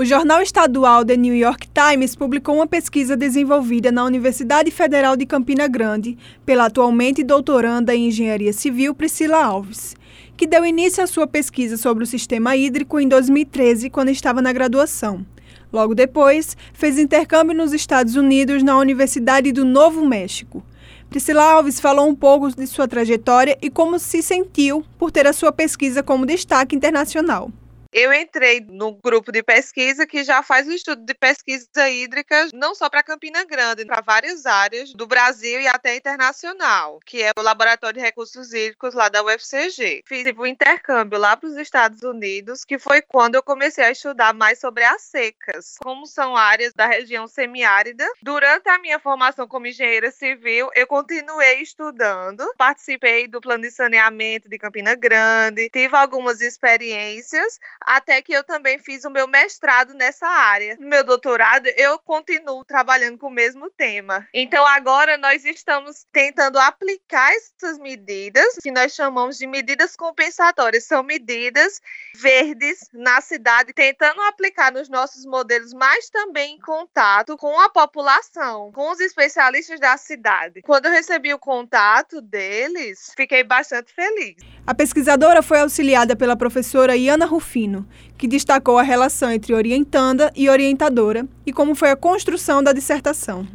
O jornal estadual The New York Times publicou uma pesquisa desenvolvida na Universidade Federal de Campina Grande pela atualmente doutoranda em Engenharia Civil Priscila Alves, que deu início à sua pesquisa sobre o sistema hídrico em 2013, quando estava na graduação. Logo depois, fez intercâmbio nos Estados Unidos na Universidade do Novo México. Priscila Alves falou um pouco de sua trajetória e como se sentiu por ter a sua pesquisa como destaque internacional. Eu entrei no grupo de pesquisa que já faz o estudo de pesquisa hídrica, não só para Campina Grande, para várias áreas do Brasil e até internacional, que é o Laboratório de Recursos Hídricos lá da UFCG. Fiz o intercâmbio lá para os Estados Unidos, que foi quando eu comecei a estudar mais sobre as secas, como são áreas da região semiárida. Durante a minha formação como engenheira civil, eu continuei estudando, participei do plano de saneamento de Campina Grande, tive algumas experiências até que eu também fiz o meu mestrado nessa área. No meu doutorado, eu continuo trabalhando com o mesmo tema. Então, agora nós estamos tentando aplicar essas medidas, que nós chamamos de medidas compensatórias. São medidas verdes na cidade, tentando aplicar nos nossos modelos, mas também em contato com a população, com os especialistas da cidade. Quando eu recebi o contato deles, fiquei bastante feliz. A pesquisadora foi auxiliada pela professora Iana Rufino, que destacou a relação entre orientanda e orientadora e como foi a construção da dissertação.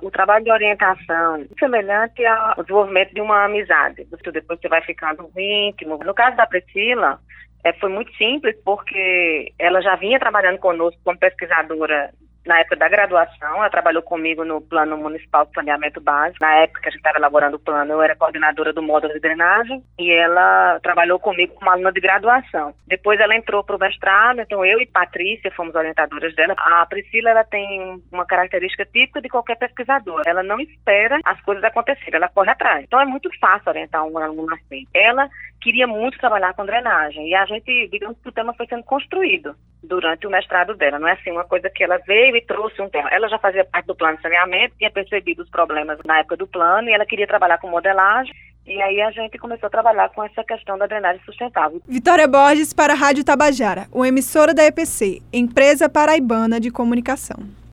O trabalho de orientação é semelhante ao desenvolvimento de uma amizade. Depois você vai ficando íntimo. No caso da Priscila, é, foi muito simples porque ela já vinha trabalhando conosco como pesquisadora na época da graduação, ela trabalhou comigo no Plano Municipal de Saneamento Básico. Na época que a gente estava elaborando o plano, eu era coordenadora do módulo de drenagem e ela trabalhou comigo como aluna de graduação. Depois ela entrou para o mestrado, então eu e Patrícia fomos orientadoras dela. A Priscila ela tem uma característica típica de qualquer pesquisador. Ela não espera as coisas acontecerem, ela corre atrás. Então é muito fácil orientar um aluno assim. Ela queria muito trabalhar com drenagem e a gente, digamos que o tema foi sendo construído durante o mestrado dela. Não é assim uma coisa que ela veio e trouxe um tema. Ela já fazia parte do plano de saneamento, tinha percebido os problemas na época do plano e ela queria trabalhar com modelagem. E aí a gente começou a trabalhar com essa questão da drenagem sustentável. Vitória Borges para a Rádio Tabajara, uma emissora da EPC, Empresa Paraibana de Comunicação.